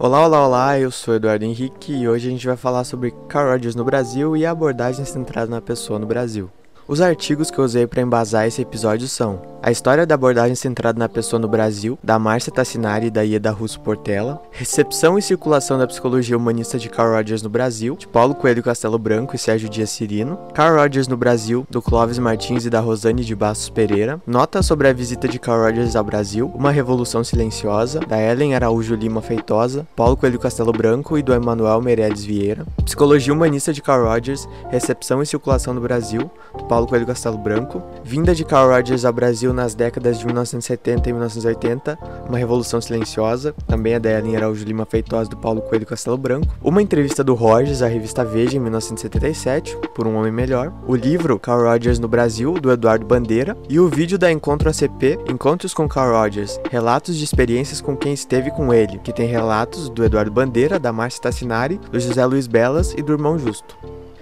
Olá, olá, olá, eu sou Eduardo Henrique e hoje a gente vai falar sobre Carl Rogers no Brasil e a abordagem centrada na pessoa no Brasil. Os artigos que eu usei para embasar esse episódio são A História da Abordagem Centrada na Pessoa no Brasil, da Márcia Tassinari e da Ieda Russo Portela, Recepção e Circulação da Psicologia Humanista de Carl Rogers no Brasil, de Paulo Coelho Castelo Branco e Sérgio Dias Cirino, Carl Rogers no Brasil, do Clóvis Martins e da Rosane de Bastos Pereira, Nota sobre a visita de Carl Rogers ao Brasil, Uma Revolução Silenciosa, da Ellen Araújo Lima Feitosa, Paulo Coelho Castelo Branco e do Emanuel Meirelles Vieira, Psicologia Humanista de Carl Rogers, Recepção e Circulação no Brasil, do Paulo Coelho Castelo Branco, vinda de Carl Rogers ao Brasil nas décadas de 1970 e 1980, uma revolução silenciosa, também é da Ellen Araújo Lima Feitosa do Paulo Coelho Castelo Branco, uma entrevista do Rogers à revista Veja em 1977, por um homem melhor, o livro Carl Rogers no Brasil, do Eduardo Bandeira, e o vídeo da Encontro ACP, Encontros com Carl Rogers, relatos de experiências com quem esteve com ele, que tem relatos do Eduardo Bandeira, da Márcia Tassinari, do José Luiz Belas e do Irmão Justo.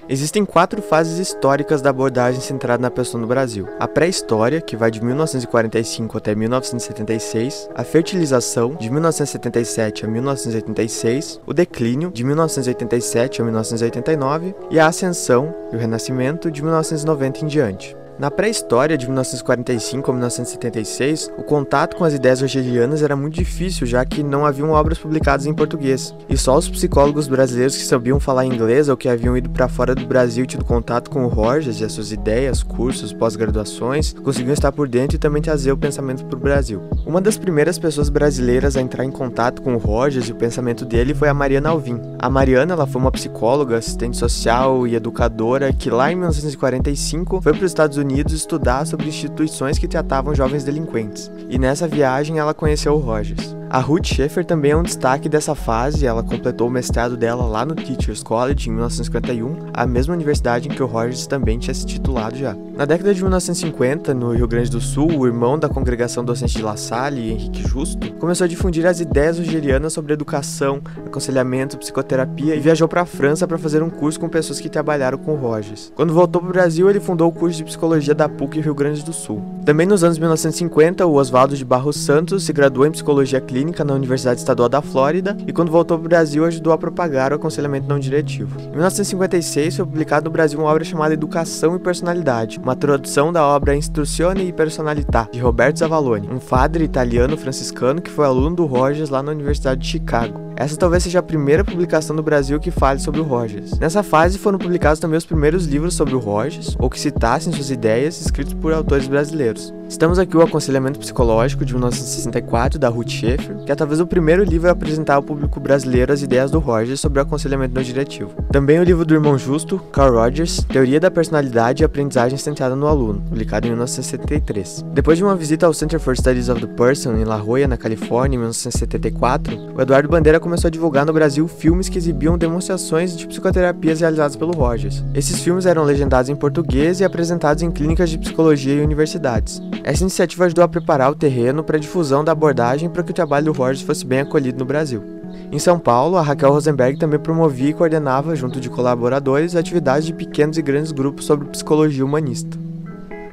Existem quatro fases históricas da abordagem centrada na pessoa no Brasil: a pré-história, que vai de 1945 até 1976, a fertilização, de 1977 a 1986, o declínio, de 1987 a 1989, e a ascensão e o renascimento, de 1990 em diante. Na pré-história de 1945 a 1976, o contato com as ideias rogerianas era muito difícil, já que não haviam obras publicadas em português. E só os psicólogos brasileiros que sabiam falar inglês ou que haviam ido para fora do Brasil tido contato com o Rogers e as suas ideias, cursos, pós-graduações, conseguiam estar por dentro e também trazer o pensamento para o Brasil. Uma das primeiras pessoas brasileiras a entrar em contato com o Rogers e o pensamento dele foi a Mariana Alvim. A Mariana ela foi uma psicóloga, assistente social e educadora que lá em 1945 foi para os Estados Unidos Unidos estudar sobre instituições que tratavam jovens delinquentes. E nessa viagem ela conheceu o Rogers. A Ruth Schaeffer também é um destaque dessa fase, ela completou o mestrado dela lá no Teachers College em 1951, a mesma universidade em que o Rogers também tinha se titulado já. Na década de 1950, no Rio Grande do Sul, o irmão da congregação docente de La Salle, Henrique Justo, começou a difundir as ideias rogerianas sobre educação, aconselhamento, psicoterapia e viajou para a França para fazer um curso com pessoas que trabalharam com o Rogers. Quando voltou para o Brasil, ele fundou o curso de psicologia da PUC Rio Grande do Sul. Também nos anos 1950, o Oswaldo de Barros Santos se graduou em psicologia clínica clínica na Universidade Estadual da Flórida e quando voltou para o Brasil ajudou a propagar o aconselhamento não diretivo. Em 1956 foi publicado no Brasil uma obra chamada Educação e Personalidade, uma tradução da obra Instruzione e Personalità, de Roberto Zavaloni, um padre italiano franciscano que foi aluno do Rogers lá na Universidade de Chicago. Essa talvez seja a primeira publicação no Brasil que fale sobre o Rogers. Nessa fase foram publicados também os primeiros livros sobre o Rogers, ou que citassem suas ideias, escritos por autores brasileiros. Estamos aqui o Aconselhamento Psicológico de 1964 da Ruth Que é talvez o primeiro livro a apresentar ao público brasileiro as ideias do Rogers sobre o aconselhamento não diretivo. Também o livro do irmão Justo, Carl Rogers, Teoria da Personalidade e Aprendizagem Centrada no Aluno, publicado em 1973. Depois de uma visita ao Center for Studies of the Person em La Jolla, na Califórnia, em 1974, o Eduardo Bandeira começou a divulgar no Brasil filmes que exibiam demonstrações de psicoterapias realizadas pelo Rogers. Esses filmes eram legendados em português e apresentados em clínicas de psicologia e universidades. Essa iniciativa ajudou a preparar o terreno para a difusão da abordagem para que o trabalho do Rogers fosse bem acolhido no Brasil. Em São Paulo, a Raquel Rosenberg também promovia e coordenava, junto de colaboradores, atividades de pequenos e grandes grupos sobre psicologia humanista.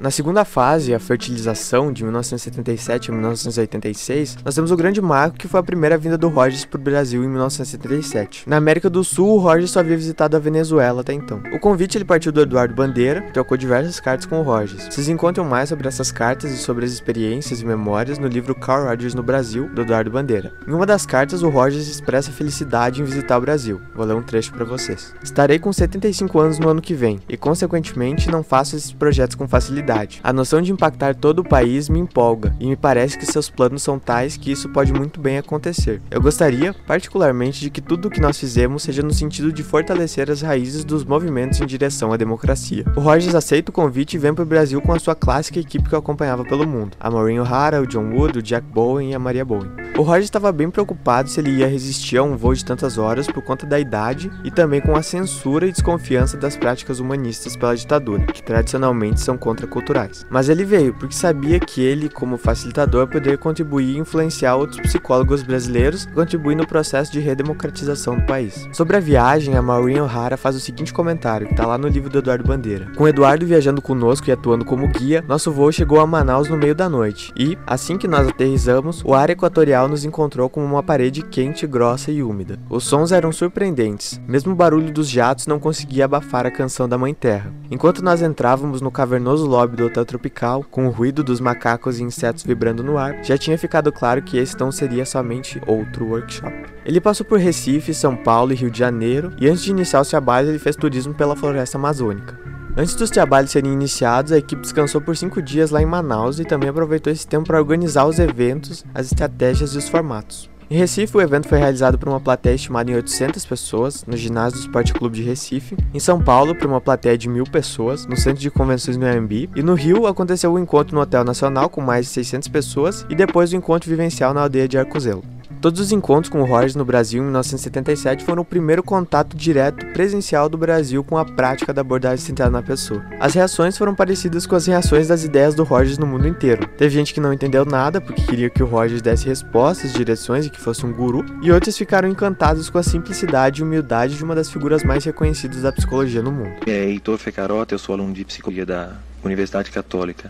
Na segunda fase, a fertilização, de 1977 a 1986, nós temos o grande marco que foi a primeira vinda do Rogers para o Brasil em 1977. Na América do Sul, o Rogers só havia visitado a Venezuela até então. O convite ele partiu do Eduardo Bandeira, que trocou diversas cartas com o Rogers. Vocês encontram mais sobre essas cartas e sobre as experiências e memórias no livro Carl Rogers no Brasil, do Eduardo Bandeira. Em uma das cartas, o Rogers expressa felicidade em visitar o Brasil. Vou ler um trecho para vocês. Estarei com 75 anos no ano que vem e, consequentemente, não faço esses projetos com facilidade a noção de impactar todo o país me empolga e me parece que seus planos são tais que isso pode muito bem acontecer. Eu gostaria, particularmente, de que tudo o que nós fizemos seja no sentido de fortalecer as raízes dos movimentos em direção à democracia. O Rogers aceita o convite e vem para o Brasil com a sua clássica equipe que o acompanhava pelo mundo: a Maureen O'Hara, o John Wood, o Jack Bowen e a Maria Bowen. O Rogers estava bem preocupado se ele ia resistir a um voo de tantas horas por conta da idade e também com a censura e desconfiança das práticas humanistas pela ditadura, que tradicionalmente são contra a culturais. Mas ele veio porque sabia que ele, como facilitador, poderia contribuir e influenciar outros psicólogos brasileiros, contribuir no processo de redemocratização do país. Sobre a viagem, a Maureen O'Hara faz o seguinte comentário, que está lá no livro do Eduardo Bandeira. Com Eduardo viajando conosco e atuando como guia, nosso voo chegou a Manaus no meio da noite, e, assim que nós aterrizamos, o ar equatorial nos encontrou como uma parede quente, grossa e úmida. Os sons eram surpreendentes, mesmo o barulho dos jatos não conseguia abafar a canção da Mãe Terra. Enquanto nós entrávamos no cavernoso lobby do hotel tropical, com o ruído dos macacos e insetos vibrando no ar, já tinha ficado claro que esse não seria somente outro workshop. Ele passou por Recife, São Paulo e Rio de Janeiro, e antes de iniciar os trabalhos ele fez turismo pela floresta amazônica. Antes dos trabalhos serem iniciados, a equipe descansou por cinco dias lá em Manaus e também aproveitou esse tempo para organizar os eventos, as estratégias e os formatos. Em Recife, o evento foi realizado por uma plateia estimada em 800 pessoas, no ginásio do Esporte Clube de Recife. Em São Paulo, por uma plateia de mil pessoas, no Centro de Convenções no AMB. E no Rio, aconteceu o um encontro no Hotel Nacional com mais de 600 pessoas e depois o encontro vivencial na aldeia de Arcozelo. Todos os encontros com o Rogers no Brasil em 1977 foram o primeiro contato direto presencial do Brasil com a prática da abordagem centrada na pessoa. As reações foram parecidas com as reações das ideias do Rogers no mundo inteiro. Teve gente que não entendeu nada porque queria que o Rogers desse respostas, direções e que fosse um guru, e outros ficaram encantados com a simplicidade e humildade de uma das figuras mais reconhecidas da psicologia no mundo. É Heitor Fecarota, eu sou aluno de psicologia da Universidade Católica.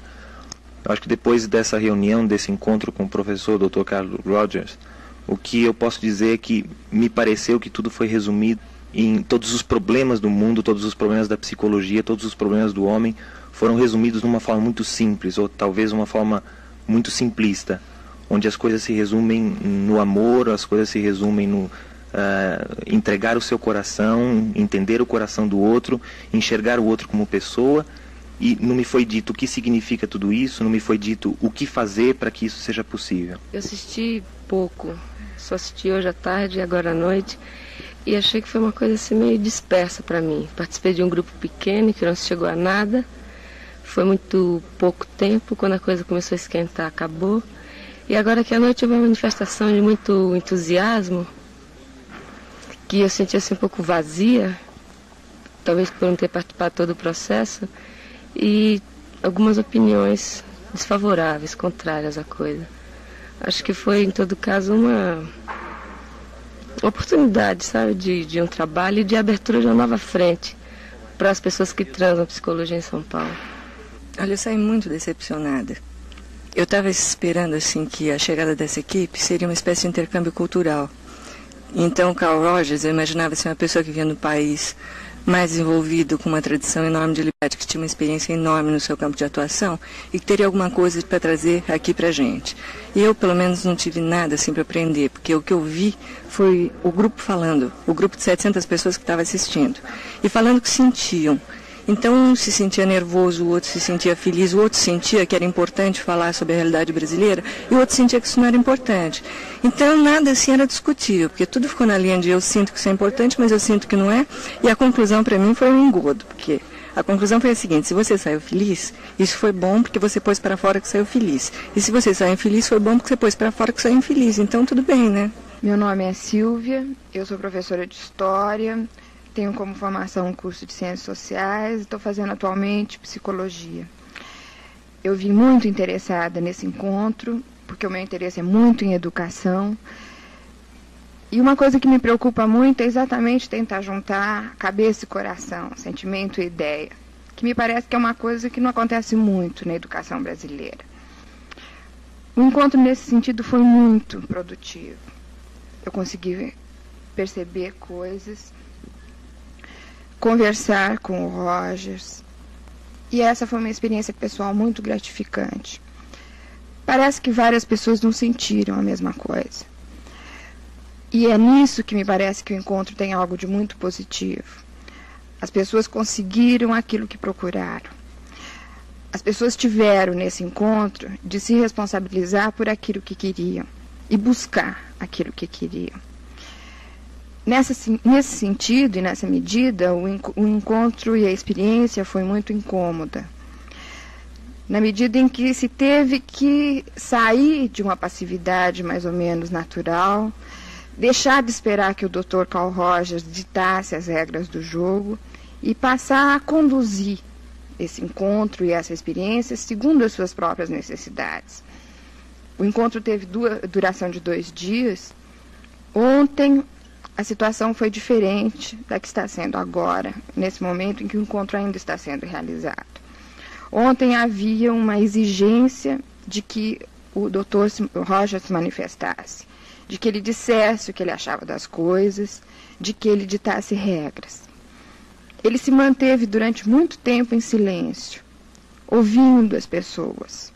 Eu acho que depois dessa reunião, desse encontro com o professor Dr. Carlos Rogers, o que eu posso dizer é que me pareceu que tudo foi resumido em todos os problemas do mundo, todos os problemas da psicologia, todos os problemas do homem foram resumidos de uma forma muito simples, ou talvez uma forma muito simplista, onde as coisas se resumem no amor, as coisas se resumem no uh, entregar o seu coração, entender o coração do outro, enxergar o outro como pessoa. E não me foi dito o que significa tudo isso, não me foi dito o que fazer para que isso seja possível. Eu assisti pouco só assisti hoje à tarde e agora à noite. E achei que foi uma coisa assim meio dispersa para mim. Participei de um grupo pequeno que não chegou a nada. Foi muito pouco tempo, quando a coisa começou a esquentar, acabou. E agora que à noite houve uma manifestação de muito entusiasmo, que eu senti assim um pouco vazia, talvez por não ter participado todo o processo, e algumas opiniões desfavoráveis, contrárias à coisa. Acho que foi, em todo caso, uma oportunidade, sabe, de, de um trabalho e de abertura de uma nova frente para as pessoas que transam psicologia em São Paulo. Olha, eu saí muito decepcionada. Eu estava esperando assim que a chegada dessa equipe seria uma espécie de intercâmbio cultural. Então, Carl Rogers, eu imaginava ser uma pessoa que vinha do país mais desenvolvido, com uma tradição enorme de liberdade, que tinha uma experiência enorme no seu campo de atuação e que teria alguma coisa para trazer aqui para gente. E eu, pelo menos, não tive nada assim para aprender, porque o que eu vi foi o grupo falando, o grupo de 700 pessoas que estava assistindo, e falando que sentiam então um se sentia nervoso, o outro se sentia feliz, o outro sentia que era importante falar sobre a realidade brasileira e o outro sentia que isso não era importante. Então nada assim era discutível, porque tudo ficou na linha de eu sinto que isso é importante, mas eu sinto que não é. E a conclusão para mim foi um engodo, porque a conclusão foi a seguinte: se você saiu feliz, isso foi bom porque você pôs para fora que saiu feliz. E se você saiu infeliz, foi bom porque você pôs para fora que saiu infeliz. Então tudo bem, né? Meu nome é Silvia, eu sou professora de História, tenho como formação um curso de Ciências Sociais e estou fazendo atualmente Psicologia. Eu vim muito interessada nesse encontro, porque o meu interesse é muito em educação. E uma coisa que me preocupa muito é exatamente tentar juntar cabeça e coração, sentimento e ideia, que me parece que é uma coisa que não acontece muito na educação brasileira. O encontro nesse sentido foi muito produtivo. Eu consegui perceber coisas conversar com o Rogers. E essa foi uma experiência pessoal muito gratificante. Parece que várias pessoas não sentiram a mesma coisa. E é nisso que me parece que o encontro tem algo de muito positivo. As pessoas conseguiram aquilo que procuraram. As pessoas tiveram nesse encontro de se responsabilizar por aquilo que queriam e buscar aquilo que queriam. Nessa, nesse sentido e nessa medida, o, o encontro e a experiência foi muito incômoda. Na medida em que se teve que sair de uma passividade mais ou menos natural, deixar de esperar que o Dr. Carl Rogers ditasse as regras do jogo e passar a conduzir esse encontro e essa experiência segundo as suas próprias necessidades. O encontro teve duração de dois dias. Ontem a situação foi diferente da que está sendo agora, nesse momento em que o encontro ainda está sendo realizado. Ontem havia uma exigência de que o doutor Roger se manifestasse, de que ele dissesse o que ele achava das coisas, de que ele ditasse regras. Ele se manteve durante muito tempo em silêncio, ouvindo as pessoas,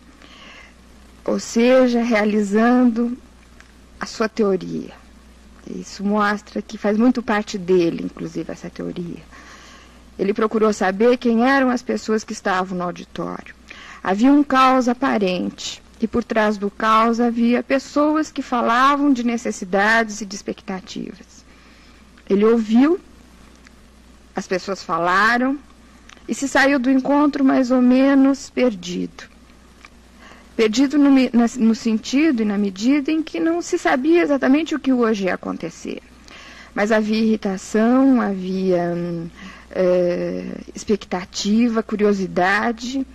ou seja, realizando a sua teoria. Isso mostra que faz muito parte dele, inclusive, essa teoria. Ele procurou saber quem eram as pessoas que estavam no auditório. Havia um caos aparente, e por trás do caos havia pessoas que falavam de necessidades e de expectativas. Ele ouviu as pessoas falaram e se saiu do encontro mais ou menos perdido. Perdido no, no sentido e na medida em que não se sabia exatamente o que hoje ia acontecer. Mas havia irritação, havia é, expectativa, curiosidade,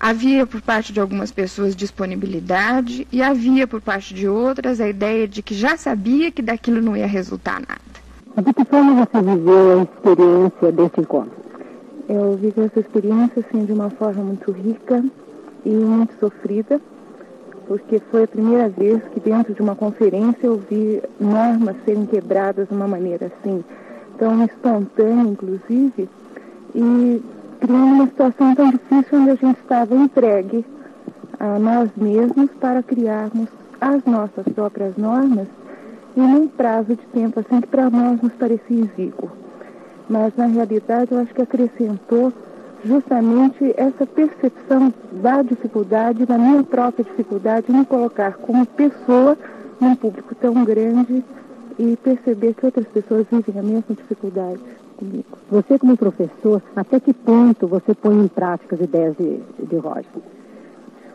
havia por parte de algumas pessoas disponibilidade e havia por parte de outras a ideia de que já sabia que daquilo não ia resultar nada. De que forma você viveu a experiência desse encontro? Eu vivi essa experiência assim, de uma forma muito rica e muito sofrida, porque foi a primeira vez que dentro de uma conferência eu vi normas serem quebradas de uma maneira assim, tão espontânea, inclusive, e criando uma situação tão difícil onde a gente estava entregue a nós mesmos para criarmos as nossas próprias normas e num prazo de tempo assim que para nós nos parecia exíguo. Mas na realidade eu acho que acrescentou justamente essa percepção da dificuldade, da minha própria dificuldade, me colocar como pessoa num público tão grande e perceber que outras pessoas vivem a mesma dificuldade comigo. Você como professor, até que ponto você põe em prática as ideias de, de Roger?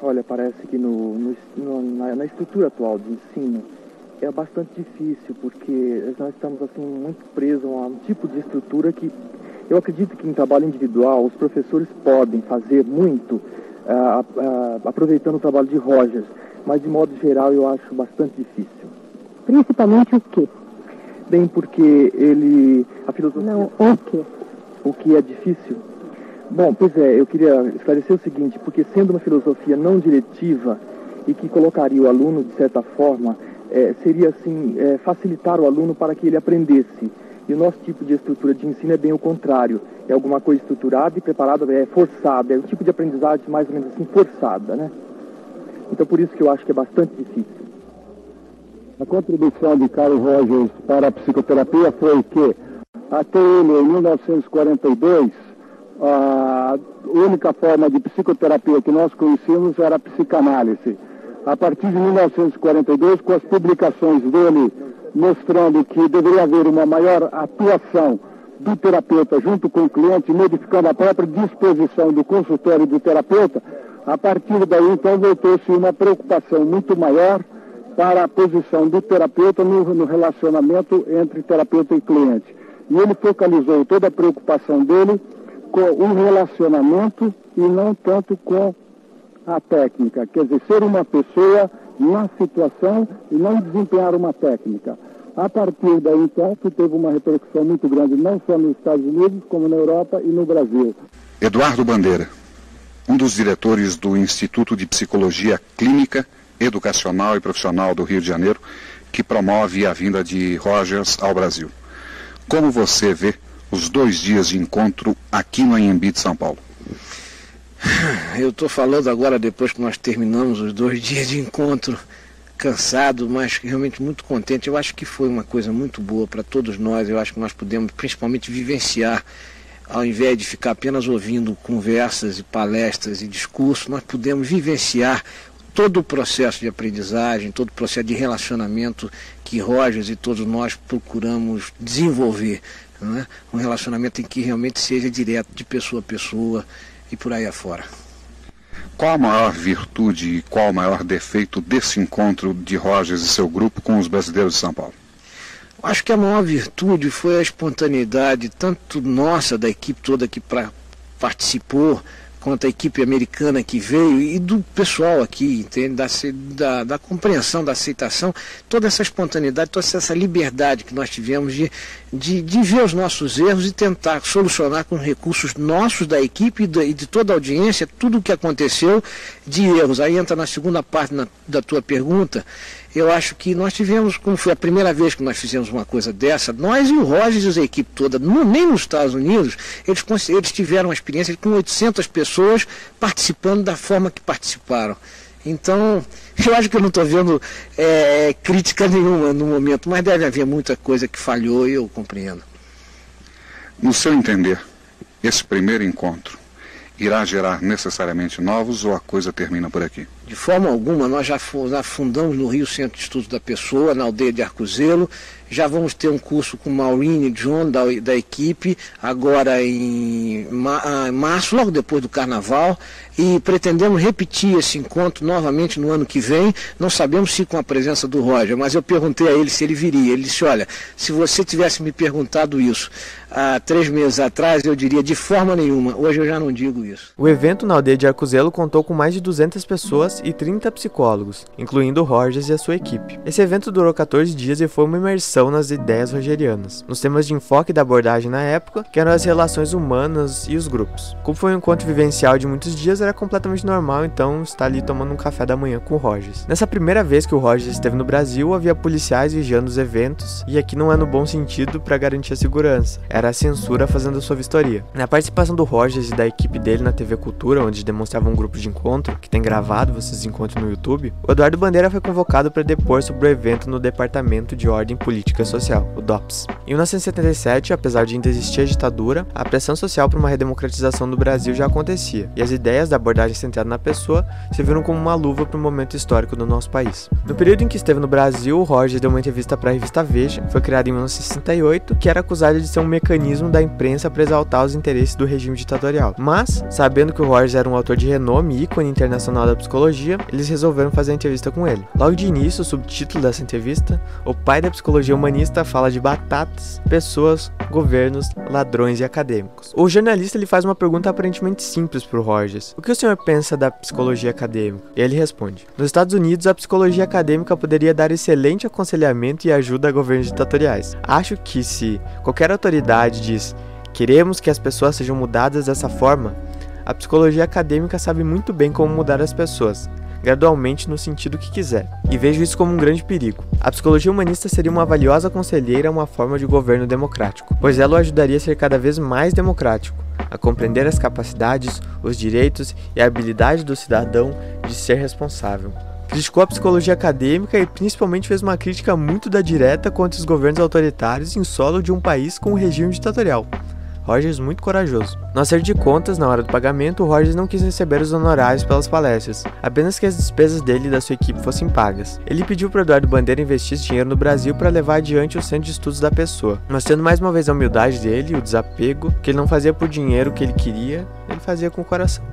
Olha, parece que no, no, na, na estrutura atual de ensino, é bastante difícil, porque nós estamos assim muito presos a um tipo de estrutura que eu acredito que em trabalho individual os professores podem fazer muito, uh, uh, aproveitando o trabalho de Rogers, mas de modo geral eu acho bastante difícil. Principalmente o quê? Bem, porque ele. A filosofia. Não, o quê? O que é difícil? Bom, pois é, eu queria esclarecer o seguinte, porque sendo uma filosofia não diretiva e que colocaria o aluno, de certa forma, é, seria assim é, facilitar o aluno para que ele aprendesse. E o nosso tipo de estrutura de ensino é bem o contrário. É alguma coisa estruturada e preparada, é forçada. É um tipo de aprendizagem mais ou menos assim forçada, né? Então por isso que eu acho que é bastante difícil. A contribuição de Carlos Rogers para a psicoterapia foi que até ele, em 1942, a única forma de psicoterapia que nós conhecíamos era a psicanálise a partir de 1942, com as publicações dele mostrando que deveria haver uma maior atuação do terapeuta junto com o cliente, modificando a própria disposição do consultório do terapeuta, a partir daí então voltou-se uma preocupação muito maior para a posição do terapeuta no, no relacionamento entre terapeuta e cliente. E ele focalizou toda a preocupação dele com o relacionamento e não tanto com a técnica, quer dizer, ser uma pessoa na situação e não desempenhar uma técnica. A partir daí, então, que teve uma repercussão muito grande, não só nos Estados Unidos, como na Europa e no Brasil. Eduardo Bandeira, um dos diretores do Instituto de Psicologia Clínica, Educacional e Profissional do Rio de Janeiro, que promove a vinda de Rogers ao Brasil. Como você vê os dois dias de encontro aqui no Anhembi de São Paulo? Eu estou falando agora, depois que nós terminamos os dois dias de encontro, cansado, mas realmente muito contente. Eu acho que foi uma coisa muito boa para todos nós. Eu acho que nós pudemos, principalmente, vivenciar, ao invés de ficar apenas ouvindo conversas e palestras e discursos, nós pudemos vivenciar todo o processo de aprendizagem, todo o processo de relacionamento que Rogers e todos nós procuramos desenvolver. Né? Um relacionamento em que realmente seja direto, de pessoa a pessoa e por aí afora. Qual a maior virtude e qual o maior defeito desse encontro de Rogers e seu grupo com os brasileiros de São Paulo? Acho que a maior virtude foi a espontaneidade, tanto nossa, da equipe toda que pra, participou, quanto a equipe americana que veio e do pessoal aqui, entende? Da, da, da, compreensão, da aceitação, toda essa espontaneidade, toda essa liberdade que nós tivemos de, de, de ver os nossos erros e tentar solucionar com recursos nossos da equipe e de, de toda a audiência tudo o que aconteceu de erros. Aí entra na segunda parte na, da tua pergunta eu acho que nós tivemos, como foi a primeira vez que nós fizemos uma coisa dessa, nós e o Rogers e a equipe toda, no, nem nos Estados Unidos, eles, eles tiveram uma experiência com 800 pessoas participando da forma que participaram. Então, eu acho que eu não estou vendo é, crítica nenhuma no momento, mas deve haver muita coisa que falhou e eu compreendo. No seu entender, esse primeiro encontro irá gerar necessariamente novos ou a coisa termina por aqui? De forma alguma, nós já fundamos no Rio Centro de Estudos da Pessoa, na aldeia de Arcozelo. Já vamos ter um curso com Maureen e John da, da equipe, agora em ah, março, logo depois do carnaval. E pretendemos repetir esse encontro novamente no ano que vem. Não sabemos se com a presença do Roger, mas eu perguntei a ele se ele viria. Ele disse: Olha, se você tivesse me perguntado isso há três meses atrás, eu diria de forma nenhuma. Hoje eu já não digo isso. O evento na aldeia de Arcozelo contou com mais de 200 pessoas e 30 psicólogos, incluindo Rogers e a sua equipe. Esse evento durou 14 dias e foi uma imersão nas ideias rogerianas, nos temas de enfoque da abordagem na época, que eram as relações humanas e os grupos. Como foi um encontro vivencial de muitos dias, era completamente normal então estar ali tomando um café da manhã com o Rogers. Nessa primeira vez que o Rogers esteve no Brasil, havia policiais vigiando os eventos, e aqui não é no bom sentido para garantir a segurança, era a censura fazendo a sua vistoria. Na participação do Rogers e da equipe dele na TV Cultura, onde demonstrava um grupo de encontro, que tem gravado, vocês encontram no YouTube, o Eduardo Bandeira foi convocado para depor sobre o evento no Departamento de Ordem Política Social, o DOPS. Em 1977, apesar de ainda existir a ditadura, a pressão social para uma redemocratização do Brasil já acontecia, e as ideias da abordagem centrada na pessoa serviram como uma luva para o momento histórico do nosso país. No período em que esteve no Brasil, o Rogers deu uma entrevista para a revista Veja, foi criada em 1968, que era acusada de ser um mecanismo da imprensa para exaltar os interesses do regime ditatorial. Mas, sabendo que o Rogers era um autor de renome e ícone internacional da psicologia, psicologia, eles resolveram fazer a entrevista com ele. Logo de início, o subtítulo dessa entrevista, o pai da psicologia humanista fala de batatas, pessoas, governos, ladrões e acadêmicos. O jornalista ele faz uma pergunta aparentemente simples para o Rogers. O que o senhor pensa da psicologia acadêmica? E ele responde: Nos Estados Unidos, a psicologia acadêmica poderia dar excelente aconselhamento e ajuda a governos ditatoriais. Acho que se qualquer autoridade diz queremos que as pessoas sejam mudadas dessa forma, a psicologia acadêmica sabe muito bem como mudar as pessoas, gradualmente no sentido que quiser, e vejo isso como um grande perigo. A psicologia humanista seria uma valiosa conselheira a uma forma de governo democrático, pois ela o ajudaria a ser cada vez mais democrático, a compreender as capacidades, os direitos e a habilidade do cidadão de ser responsável. Criticou a psicologia acadêmica e principalmente fez uma crítica muito da direta contra os governos autoritários em solo de um país com um regime ditatorial. Rogers muito corajoso. No acerto de contas, na hora do pagamento, Rogers não quis receber os honorários pelas palestras, apenas que as despesas dele e da sua equipe fossem pagas. Ele pediu para Eduardo Bandeira investir dinheiro no Brasil para levar adiante o centro de estudos da pessoa, mostrando mais uma vez a humildade dele, o desapego, que ele não fazia por dinheiro que ele queria, ele fazia com o coração.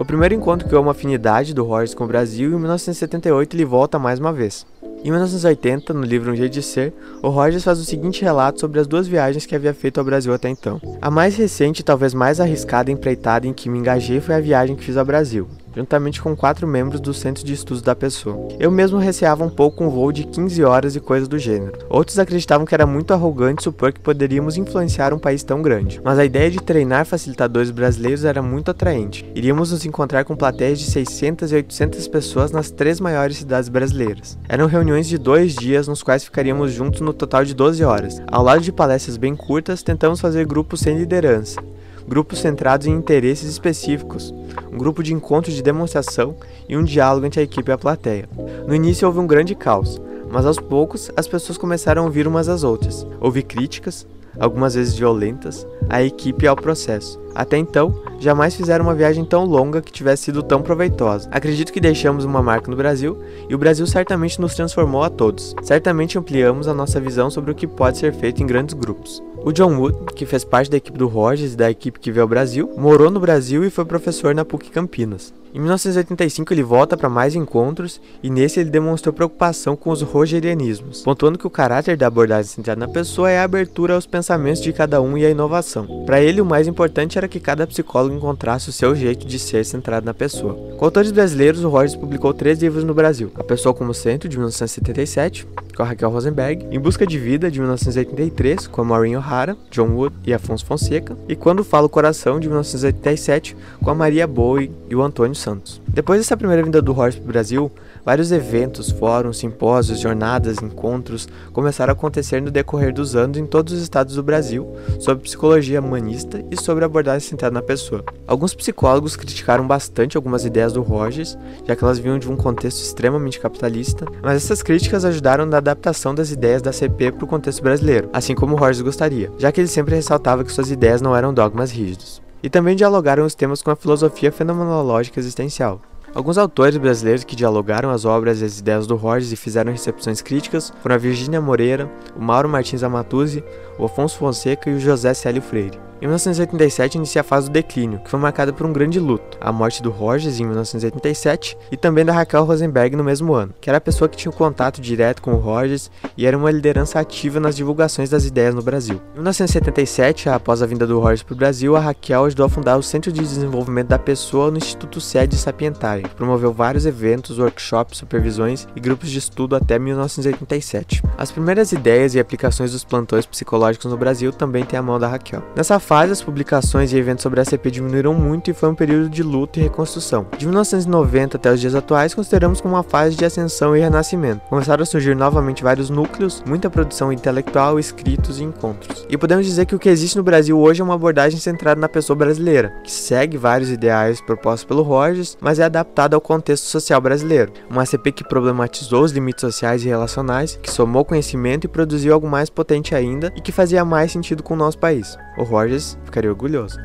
O primeiro encontro criou uma afinidade do Rogers com o Brasil e em 1978 ele volta mais uma vez. Em 1980, no livro Um Jeito de Ser, o Rogers faz o seguinte relato sobre as duas viagens que havia feito ao Brasil até então. A mais recente e talvez mais arriscada empreitada em que me engajei foi a viagem que fiz ao Brasil juntamente com quatro membros do Centro de Estudos da Pessoa. Eu mesmo receava um pouco um voo de 15 horas e coisas do gênero. Outros acreditavam que era muito arrogante supor que poderíamos influenciar um país tão grande, mas a ideia de treinar facilitadores brasileiros era muito atraente. Iríamos nos encontrar com plateias de 600 e 800 pessoas nas três maiores cidades brasileiras. Eram reuniões de dois dias nos quais ficaríamos juntos no total de 12 horas. Ao lado de palestras bem curtas, tentamos fazer grupos sem liderança grupos centrados em interesses específicos, um grupo de encontros de demonstração e um diálogo entre a equipe e a plateia. No início houve um grande caos, mas aos poucos as pessoas começaram a ouvir umas às outras. Houve críticas, algumas vezes violentas, à equipe e ao processo. Até então, jamais fizeram uma viagem tão longa que tivesse sido tão proveitosa. Acredito que deixamos uma marca no Brasil e o Brasil certamente nos transformou a todos. Certamente ampliamos a nossa visão sobre o que pode ser feito em grandes grupos. O John Wood, que fez parte da equipe do Rogers e da equipe que veio ao Brasil, morou no Brasil e foi professor na PUC Campinas. Em 1985 ele volta para mais encontros e nesse ele demonstrou preocupação com os rogerianismos, pontuando que o caráter da abordagem centrada na pessoa é a abertura aos pensamentos de cada um e a inovação. Para ele o mais importante era para que cada psicólogo encontrasse o seu jeito de ser centrado na pessoa. Com autores brasileiros, o Rogers publicou três livros no Brasil: A Pessoa como Centro, de 1977, com a Raquel Rosenberg, Em Busca de Vida, de 1983, com a Maureen O'Hara, John Wood e Afonso Fonseca, e Quando Fala o Coração, de 1987, com a Maria Bowie e o Antônio Santos. Depois dessa primeira vinda do Rogers para o Brasil, Vários eventos, fóruns, simpósios, jornadas, encontros começaram a acontecer no decorrer dos anos em todos os estados do Brasil sobre psicologia humanista e sobre abordagem centrada na pessoa. Alguns psicólogos criticaram bastante algumas ideias do Rogers, já que elas vinham de um contexto extremamente capitalista, mas essas críticas ajudaram na adaptação das ideias da CP para o contexto brasileiro, assim como Rogers gostaria, já que ele sempre ressaltava que suas ideias não eram dogmas rígidos. E também dialogaram os temas com a filosofia fenomenológica existencial. Alguns autores brasileiros que dialogaram as obras e as ideias do Rogers e fizeram recepções críticas foram a Virgínia Moreira, o Mauro Martins Amatuzzi, o Afonso Fonseca e o José Célio Freire. Em 1987 inicia a fase do declínio, que foi marcada por um grande luto, a morte do Rogers em 1987 e também da Raquel Rosenberg no mesmo ano, que era a pessoa que tinha um contato direto com o Rogers e era uma liderança ativa nas divulgações das ideias no Brasil. Em 1977, após a vinda do Rogers para o Brasil, a Raquel ajudou a fundar o Centro de Desenvolvimento da Pessoa no Instituto Sede Sapientai, que promoveu vários eventos, workshops, supervisões e grupos de estudo até 1987. As primeiras ideias e aplicações dos plantões psicológicos no Brasil também têm a mão da Raquel. Nessa fase, as publicações e eventos sobre a CP diminuíram muito e foi um período de luto e reconstrução. De 1990 até os dias atuais, consideramos como uma fase de ascensão e renascimento. Começaram a surgir novamente vários núcleos, muita produção intelectual, escritos e encontros. E podemos dizer que o que existe no Brasil hoje é uma abordagem centrada na pessoa brasileira, que segue vários ideais propostos pelo Rogers, mas é adaptada ao contexto social brasileiro. Uma CP que problematizou os limites sociais e relacionais, que somou conhecimento e produziu algo mais potente ainda e que fazia mais sentido com o nosso país. O Rogers ficaria orgulhoso.